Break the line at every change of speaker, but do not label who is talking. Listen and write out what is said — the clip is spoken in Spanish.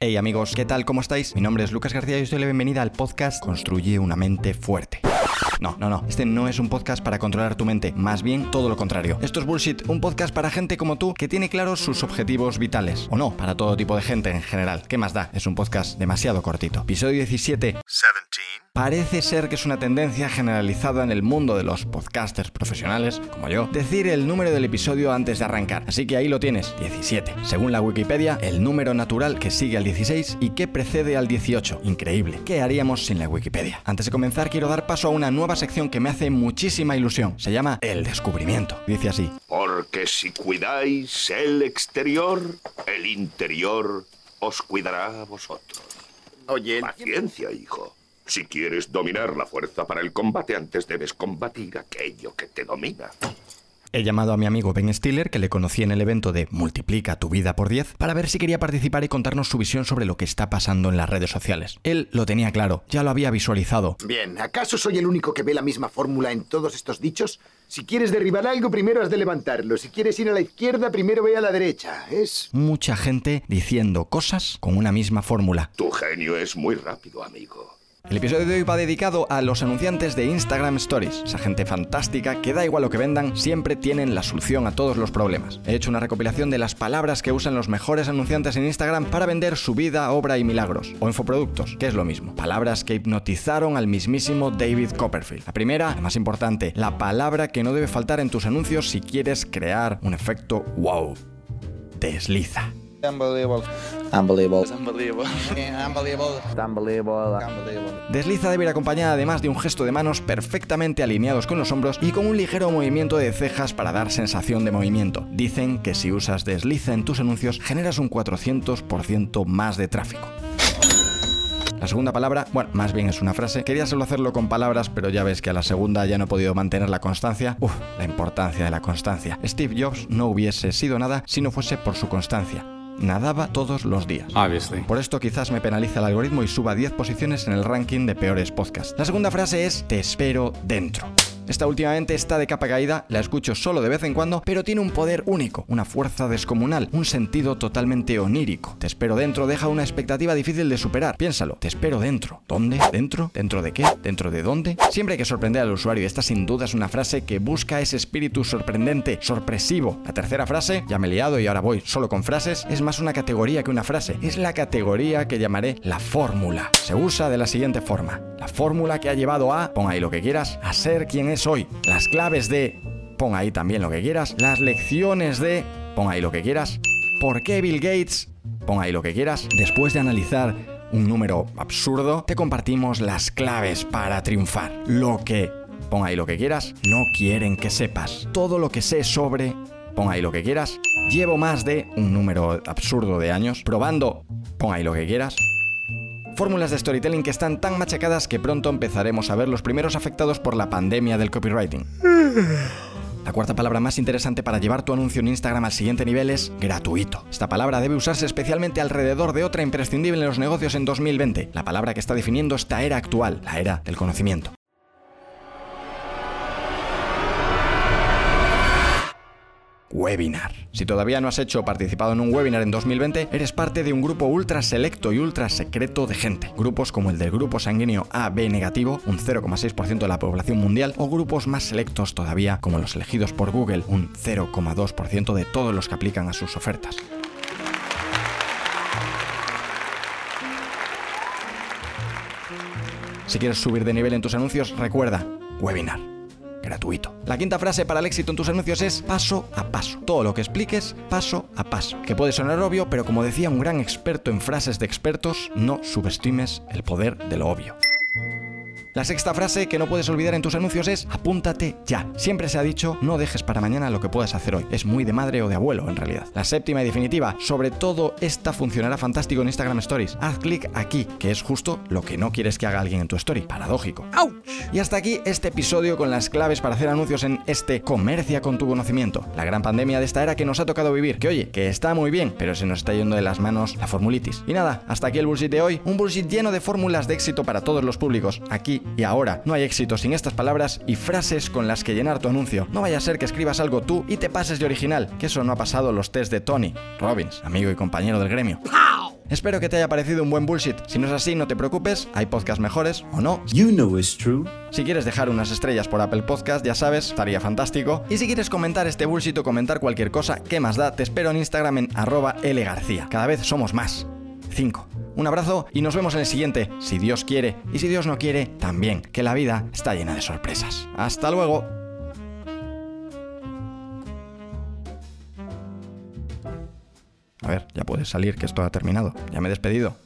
Hey amigos, ¿qué tal? ¿Cómo estáis? Mi nombre es Lucas García y os doy la bienvenida al podcast Construye una mente fuerte. No, no, no, este no es un podcast para controlar tu mente, más bien todo lo contrario. Esto es bullshit, un podcast para gente como tú que tiene claros sus objetivos vitales. O no, para todo tipo de gente en general. ¿Qué más da? Es un podcast demasiado cortito. Episodio 17. 17. Parece ser que es una tendencia generalizada en el mundo de los podcasters profesionales, como yo, decir el número del episodio antes de arrancar. Así que ahí lo tienes, 17. Según la Wikipedia, el número natural que sigue al 16 y que precede al 18. Increíble. ¿Qué haríamos sin la Wikipedia? Antes de comenzar, quiero dar paso a una nueva sección que me hace muchísima ilusión. Se llama El Descubrimiento. Dice así.
Porque si cuidáis el exterior, el interior os cuidará a vosotros.
Oye,
Paciencia, hijo. Si quieres dominar la fuerza para el combate, antes debes combatir aquello que te domina.
He llamado a mi amigo Ben Stiller, que le conocí en el evento de Multiplica tu vida por 10, para ver si quería participar y contarnos su visión sobre lo que está pasando en las redes sociales. Él lo tenía claro, ya lo había visualizado.
Bien, ¿acaso soy el único que ve la misma fórmula en todos estos dichos? Si quieres derribar algo, primero has de levantarlo. Si quieres ir a la izquierda, primero ve a la derecha. Es...
Mucha gente diciendo cosas con una misma fórmula.
Tu genio es muy rápido, amigo.
El episodio de hoy va dedicado a los anunciantes de Instagram Stories, esa gente fantástica que da igual lo que vendan, siempre tienen la solución a todos los problemas. He hecho una recopilación de las palabras que usan los mejores anunciantes en Instagram para vender su vida, obra y milagros, o infoproductos, que es lo mismo. Palabras que hipnotizaron al mismísimo David Copperfield. La primera, la más importante, la palabra que no debe faltar en tus anuncios si quieres crear un efecto wow. Desliza.
Unbelievable.
Unbelievable.
Unbelievable.
Unbelievable.
Unbelievable. Unbelievable.
Desliza debe ir acompañada además de un gesto de manos perfectamente alineados con los hombros y con un ligero movimiento de cejas para dar sensación de movimiento. Dicen que si usas desliza en tus anuncios generas un 400% más de tráfico. La segunda palabra, bueno, más bien es una frase. Quería solo hacerlo con palabras, pero ya ves que a la segunda ya no he podido mantener la constancia. Uf, la importancia de la constancia. Steve Jobs no hubiese sido nada si no fuese por su constancia nadaba todos los días.
Obviously.
Por esto quizás me penaliza el algoritmo y suba 10 posiciones en el ranking de peores podcasts. La segunda frase es te espero dentro. Esta últimamente está de capa caída, la escucho solo de vez en cuando, pero tiene un poder único, una fuerza descomunal, un sentido totalmente onírico. Te espero dentro deja una expectativa difícil de superar. Piénsalo, te espero dentro. ¿Dónde? ¿Dentro? ¿Dentro de qué? ¿Dentro de dónde? Siempre hay que sorprender al usuario esta sin duda es una frase que busca ese espíritu sorprendente, sorpresivo. La tercera frase, ya me he liado y ahora voy solo con frases, es más una categoría que una frase. Es la categoría que llamaré la fórmula. Se usa de la siguiente forma. La fórmula que ha llevado a, pon ahí lo que quieras, a ser quien es hoy. Las claves de, pon ahí también lo que quieras. Las lecciones de, pon ahí lo que quieras. ¿Por qué Bill Gates? Pon ahí lo que quieras. Después de analizar un número absurdo, te compartimos las claves para triunfar. Lo que, pon ahí lo que quieras, no quieren que sepas. Todo lo que sé sobre, pon ahí lo que quieras. Llevo más de un número absurdo de años probando, pon ahí lo que quieras. Fórmulas de storytelling que están tan machacadas que pronto empezaremos a ver los primeros afectados por la pandemia del copywriting. La cuarta palabra más interesante para llevar tu anuncio en Instagram al siguiente nivel es gratuito. Esta palabra debe usarse especialmente alrededor de otra imprescindible en los negocios en 2020, la palabra que está definiendo esta era actual, la era del conocimiento. Webinar. Si todavía no has hecho o participado en un webinar en 2020, eres parte de un grupo ultra selecto y ultra secreto de gente. Grupos como el del grupo sanguíneo AB negativo, un 0,6% de la población mundial, o grupos más selectos todavía como los elegidos por Google, un 0,2% de todos los que aplican a sus ofertas. Si quieres subir de nivel en tus anuncios, recuerda, webinar gratuito. La quinta frase para el éxito en tus anuncios es paso a paso. Todo lo que expliques, paso a paso. Que puede sonar obvio, pero como decía un gran experto en frases de expertos, no subestimes el poder de lo obvio. La sexta frase que no puedes olvidar en tus anuncios es apúntate ya. Siempre se ha dicho no dejes para mañana lo que puedas hacer hoy. Es muy de madre o de abuelo en realidad. La séptima y definitiva, sobre todo esta funcionará fantástico en Instagram Stories. Haz clic aquí, que es justo lo que no quieres que haga alguien en tu story. Paradójico. ¡Auch! Y hasta aquí este episodio con las claves para hacer anuncios en este Comercia con tu conocimiento. La gran pandemia de esta era que nos ha tocado vivir. Que oye, que está muy bien, pero se nos está yendo de las manos la formulitis. Y nada, hasta aquí el bullshit de hoy. Un bullshit lleno de fórmulas de éxito para todos los públicos. Aquí y ahora. No hay éxito sin estas palabras y frases con las que llenar tu anuncio. No vaya a ser que escribas algo tú y te pases de original, que eso no ha pasado los test de Tony Robbins, amigo y compañero del gremio. Espero que te haya parecido un buen bullshit. Si no es así, no te preocupes, hay podcasts mejores o no.
You know it's true.
Si quieres dejar unas estrellas por Apple Podcast, ya sabes, estaría fantástico. Y si quieres comentar este bullshit o comentar cualquier cosa, ¿qué más da? Te espero en Instagram en arroba lgarcía. Cada vez somos más. 5. Un abrazo y nos vemos en el siguiente, si Dios quiere. Y si Dios no quiere, también, que la vida está llena de sorpresas. Hasta luego. A ver, ya puedes salir, que esto ha terminado. Ya me he despedido.